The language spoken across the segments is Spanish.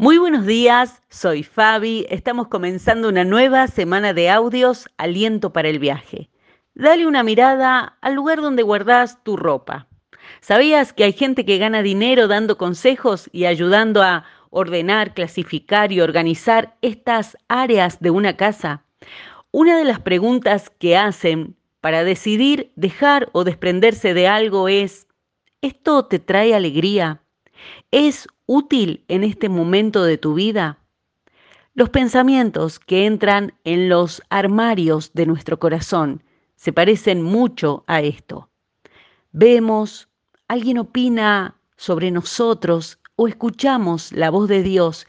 Muy buenos días, soy Fabi. Estamos comenzando una nueva semana de audios Aliento para el viaje. Dale una mirada al lugar donde guardas tu ropa. ¿Sabías que hay gente que gana dinero dando consejos y ayudando a ordenar, clasificar y organizar estas áreas de una casa? Una de las preguntas que hacen para decidir dejar o desprenderse de algo es, ¿esto te trae alegría? ¿Es útil en este momento de tu vida? Los pensamientos que entran en los armarios de nuestro corazón se parecen mucho a esto. Vemos, alguien opina sobre nosotros o escuchamos la voz de Dios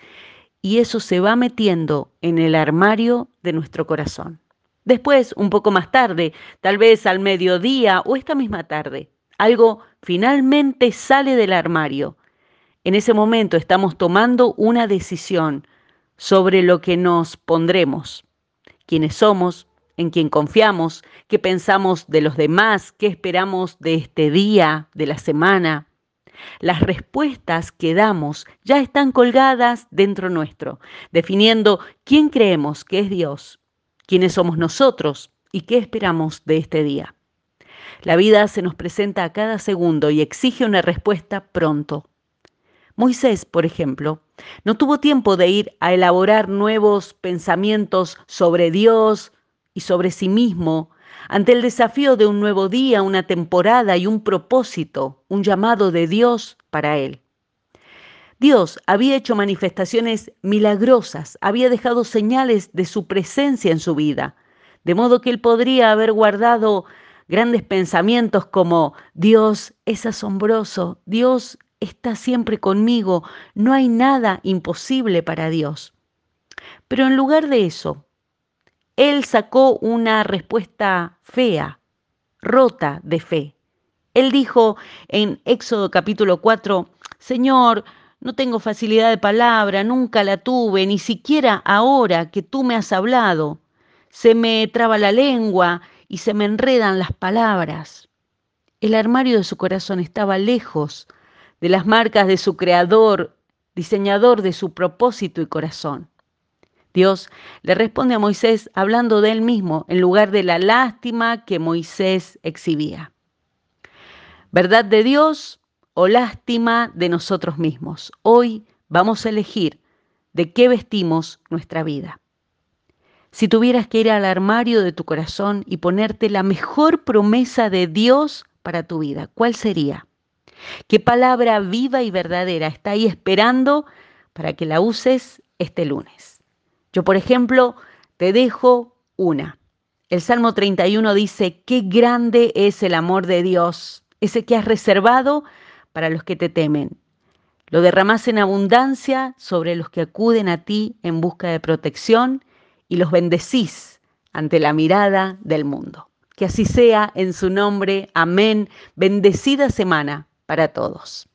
y eso se va metiendo en el armario de nuestro corazón. Después, un poco más tarde, tal vez al mediodía o esta misma tarde, algo finalmente sale del armario en ese momento estamos tomando una decisión sobre lo que nos pondremos, quiénes somos, en quién confiamos, qué pensamos de los demás, qué esperamos de este día, de la semana. Las respuestas que damos ya están colgadas dentro nuestro, definiendo quién creemos que es Dios, quiénes somos nosotros y qué esperamos de este día. La vida se nos presenta a cada segundo y exige una respuesta pronto. Moisés, por ejemplo, no tuvo tiempo de ir a elaborar nuevos pensamientos sobre Dios y sobre sí mismo ante el desafío de un nuevo día, una temporada y un propósito, un llamado de Dios para él. Dios había hecho manifestaciones milagrosas, había dejado señales de su presencia en su vida, de modo que él podría haber guardado grandes pensamientos como Dios es asombroso, Dios está siempre conmigo, no hay nada imposible para Dios. Pero en lugar de eso, él sacó una respuesta fea, rota de fe. Él dijo en Éxodo capítulo 4, Señor, no tengo facilidad de palabra, nunca la tuve, ni siquiera ahora que tú me has hablado. Se me traba la lengua y se me enredan las palabras. El armario de su corazón estaba lejos de las marcas de su creador, diseñador de su propósito y corazón. Dios le responde a Moisés hablando de él mismo en lugar de la lástima que Moisés exhibía. ¿Verdad de Dios o lástima de nosotros mismos? Hoy vamos a elegir de qué vestimos nuestra vida. Si tuvieras que ir al armario de tu corazón y ponerte la mejor promesa de Dios para tu vida, ¿cuál sería? ¿Qué palabra viva y verdadera está ahí esperando para que la uses este lunes? Yo, por ejemplo, te dejo una. El Salmo 31 dice, qué grande es el amor de Dios, ese que has reservado para los que te temen. Lo derramas en abundancia sobre los que acuden a ti en busca de protección y los bendecís ante la mirada del mundo. Que así sea en su nombre. Amén. Bendecida semana para todos.